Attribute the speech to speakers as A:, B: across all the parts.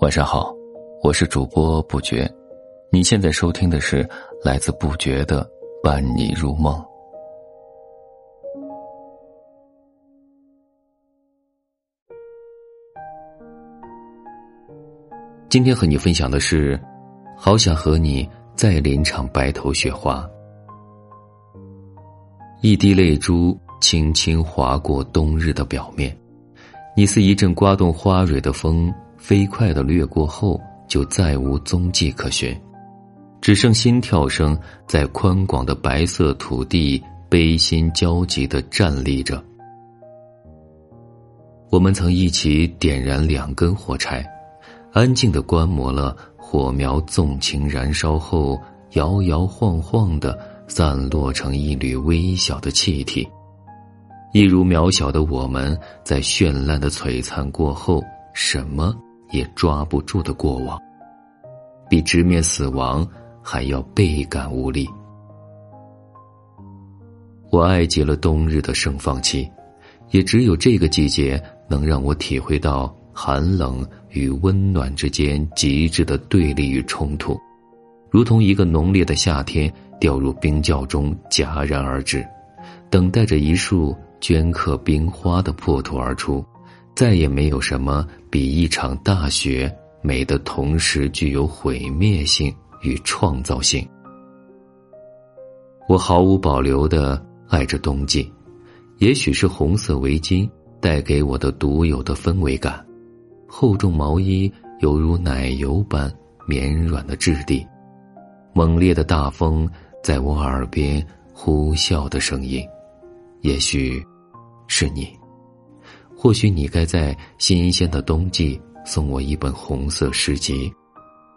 A: 晚上好，我是主播不觉，你现在收听的是来自不觉的伴你入梦。今天和你分享的是，好想和你再淋场白头雪花。一滴泪珠轻轻划过冬日的表面，你似一阵刮动花蕊的风。飞快的掠过后，就再无踪迹可寻，只剩心跳声在宽广的白色土地悲心焦急的站立着。我们曾一起点燃两根火柴，安静的观摩了火苗纵情燃烧后摇摇晃晃的散落成一缕微小的气体，一如渺小的我们在绚烂的璀璨过后，什么？也抓不住的过往，比直面死亡还要倍感无力。我爱极了冬日的盛放期，也只有这个季节能让我体会到寒冷与温暖之间极致的对立与冲突，如同一个浓烈的夏天掉入冰窖中戛然而止，等待着一束镌刻冰花的破土而出。再也没有什么比一场大雪美的同时具有毁灭性与创造性。我毫无保留的爱着冬季，也许是红色围巾带给我的独有的氛围感，厚重毛衣犹如奶油般绵软的质地，猛烈的大风在我耳边呼啸的声音，也许，是你。或许你该在新鲜的冬季送我一本红色诗集，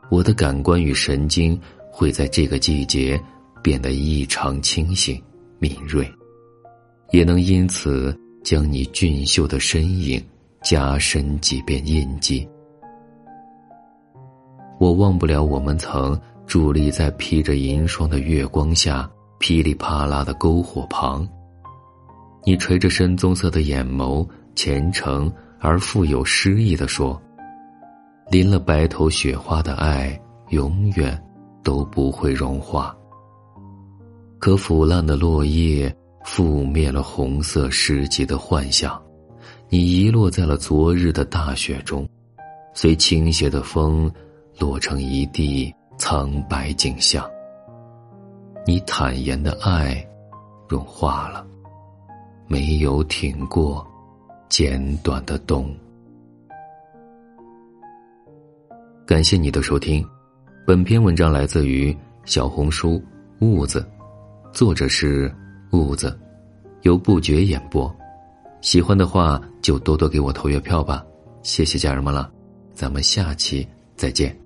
A: 我的感官与神经会在这个季节变得异常清醒、敏锐，也能因此将你俊秀的身影加深几遍印记。我忘不了我们曾伫立在披着银霜的月光下，噼里啪啦的篝火旁，你垂着深棕色的眼眸。虔诚而富有诗意的说：“淋了白头雪花的爱，永远都不会融化。可腐烂的落叶覆灭了红色诗集的幻想，你遗落在了昨日的大雪中，随倾斜的风，落成一地苍白景象。你坦言的爱，融化了，没有挺过。”简短的冬。感谢你的收听，本篇文章来自于小红书痦子，作者是痦子，由不觉演播。喜欢的话就多多给我投月票吧，谢谢家人们了，咱们下期再见。